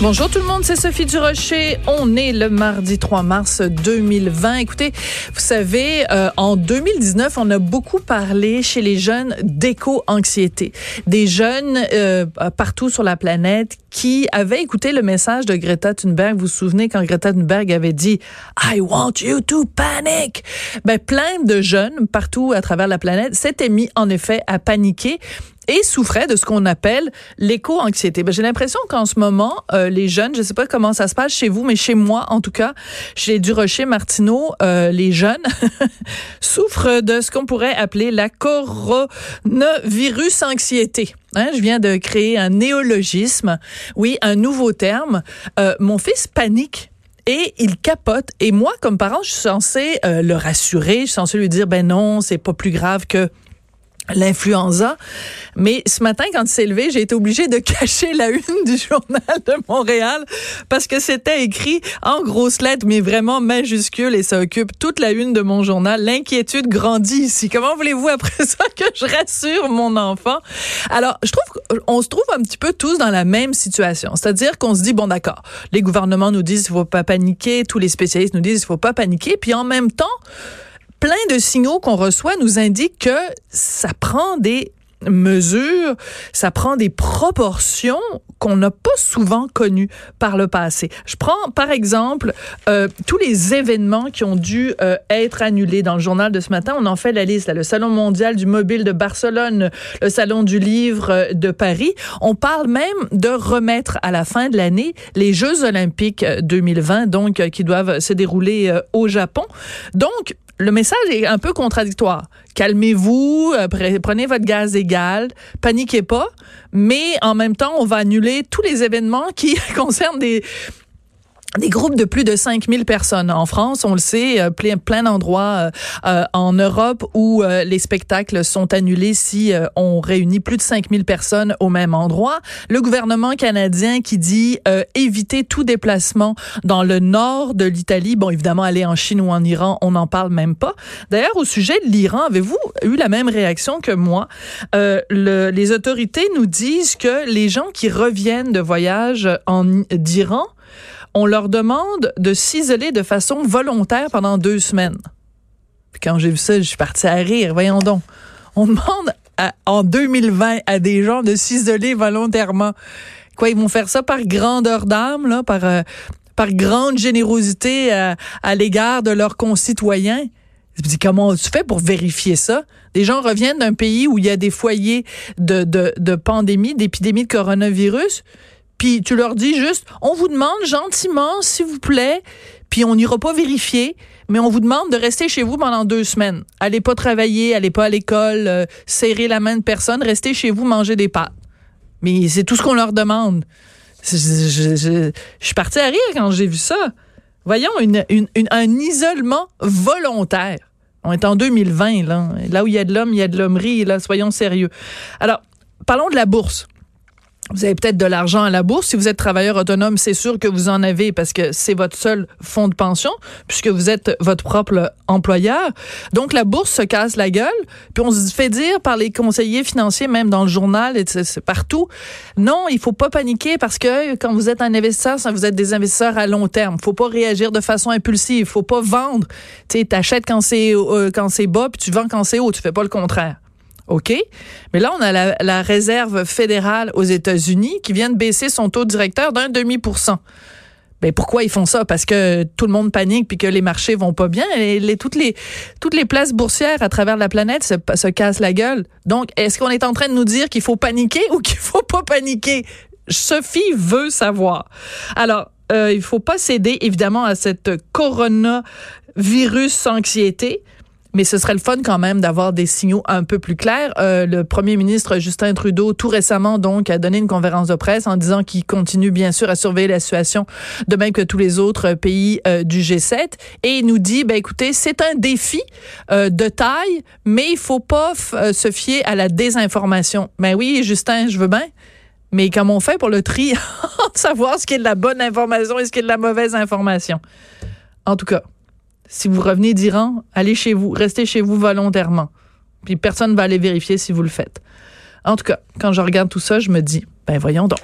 Bonjour tout le monde, c'est Sophie Durocher. On est le mardi 3 mars 2020. Écoutez, vous savez, euh, en 2019, on a beaucoup parlé chez les jeunes d'éco-anxiété. Des jeunes euh, partout sur la planète qui avaient écouté le message de Greta Thunberg. Vous vous souvenez quand Greta Thunberg avait dit I want you to panic. Ben, plein de jeunes partout à travers la planète s'étaient mis en effet à paniquer et souffrait de ce qu'on appelle l'éco-anxiété. Ben, j'ai l'impression qu'en ce moment, euh, les jeunes, je sais pas comment ça se passe chez vous, mais chez moi, en tout cas, chez Durocher Martineau, euh, les jeunes souffrent de ce qu'on pourrait appeler la coronavirus anxiété. Hein, je viens de créer un néologisme, oui, un nouveau terme. Euh, mon fils panique et il capote. Et moi, comme parent, je suis censée euh, le rassurer, je suis censée lui dire, ben non, c'est pas plus grave que l'influenza. Mais ce matin, quand il s'est levé, j'ai été obligée de cacher la une du journal de Montréal parce que c'était écrit en grosses lettres, mais vraiment majuscules et ça occupe toute la une de mon journal. L'inquiétude grandit ici. Comment voulez-vous après ça que je rassure mon enfant? Alors, je trouve qu'on se trouve un petit peu tous dans la même situation. C'est-à-dire qu'on se dit, bon, d'accord, les gouvernements nous disent qu'il faut pas paniquer, tous les spécialistes nous disent qu'il faut pas paniquer, puis en même temps, plein de signaux qu'on reçoit nous indiquent que ça prend des mesures, ça prend des proportions qu'on n'a pas souvent connues par le passé. Je prends par exemple euh, tous les événements qui ont dû euh, être annulés dans le journal de ce matin. On en fait la liste. Là, le Salon mondial du mobile de Barcelone, le Salon du livre euh, de Paris. On parle même de remettre à la fin de l'année les Jeux olympiques 2020, donc qui doivent se dérouler au Japon. Donc le message est un peu contradictoire. Calmez-vous, euh, prenez votre gaz égal, paniquez pas, mais en même temps, on va annuler tous les événements qui concernent des des groupes de plus de 5000 personnes en France, on le sait, euh, plein, plein d'endroits euh, euh, en Europe où les spectacles sont annulés si on réunit plus de 5000 personnes au même endroit. Le gouvernement canadien qui dit éviter tout déplacement dans le nord de l'Italie. Bon, évidemment, aller en Chine ou en Iran, on n'en parle même pas. D'ailleurs, au sujet de l'Iran, avez-vous eu la même réaction que moi? Le, les autorités nous disent que les gens qui reviennent de voyage en d'Iran on leur demande de s'isoler de façon volontaire pendant deux semaines. Puis quand j'ai vu ça, je suis partie à rire. Voyons donc. On demande en 2020 à des gens de s'isoler volontairement. Quoi, ils vont faire ça par grandeur d'âme, là, par, euh, grande générosité à, l'égard de leurs concitoyens? Je me dis, comment tu fais pour vérifier ça? Des gens reviennent d'un pays où il y a des foyers de pandémie, d'épidémie de coronavirus puis tu leur dis juste, on vous demande gentiment, s'il vous plaît, puis on n'ira pas vérifier, mais on vous demande de rester chez vous pendant deux semaines. Allez pas travailler, allez pas à l'école, euh, serrer la main de personne, restez chez vous, manger des pâtes. Mais c'est tout ce qu'on leur demande. Je, suis partie à rire quand j'ai vu ça. Voyons, un isolement volontaire. On est en 2020, là. Là où il y a de l'homme, il y a de l'hommerie, là. Soyons sérieux. Alors, parlons de la bourse. Vous avez peut-être de l'argent à la bourse. Si vous êtes travailleur autonome, c'est sûr que vous en avez parce que c'est votre seul fonds de pension puisque vous êtes votre propre employeur. Donc la bourse se casse la gueule. Puis on se fait dire par les conseillers financiers, même dans le journal et partout, non, il faut pas paniquer parce que quand vous êtes un investisseur, vous êtes des investisseurs à long terme. Faut pas réagir de façon impulsive. Faut pas vendre. Tu sais, t'achètes quand c'est euh, quand c'est bas puis tu vends quand c'est haut. Tu fais pas le contraire. OK? Mais là, on a la, réserve fédérale aux États-Unis qui vient de baisser son taux directeur d'un demi pour cent. Ben pourquoi ils font ça? Parce que tout le monde panique puis que les marchés vont pas bien. Et toutes les toutes les places boursières à travers la planète se, se cassent la gueule. Donc, est-ce qu'on est en train de nous dire qu'il faut paniquer ou qu'il faut pas paniquer? Sophie veut savoir. Alors, euh, il faut pas céder évidemment à cette coronavirus anxiété mais ce serait le fun quand même d'avoir des signaux un peu plus clairs. Euh, le premier ministre Justin Trudeau, tout récemment, donc, a donné une conférence de presse en disant qu'il continue, bien sûr, à surveiller la situation, de même que tous les autres pays euh, du G7. Et il nous dit, ben écoutez, c'est un défi euh, de taille, mais il faut pas se fier à la désinformation. Ben oui, Justin, je veux bien. Mais comment on fait pour le tri, savoir ce qui est de la bonne information et ce qui est de la mauvaise information? En tout cas, si vous revenez d'Iran, allez chez vous, restez chez vous volontairement. Puis personne ne va aller vérifier si vous le faites. En tout cas, quand je regarde tout ça, je me dis, ben voyons donc.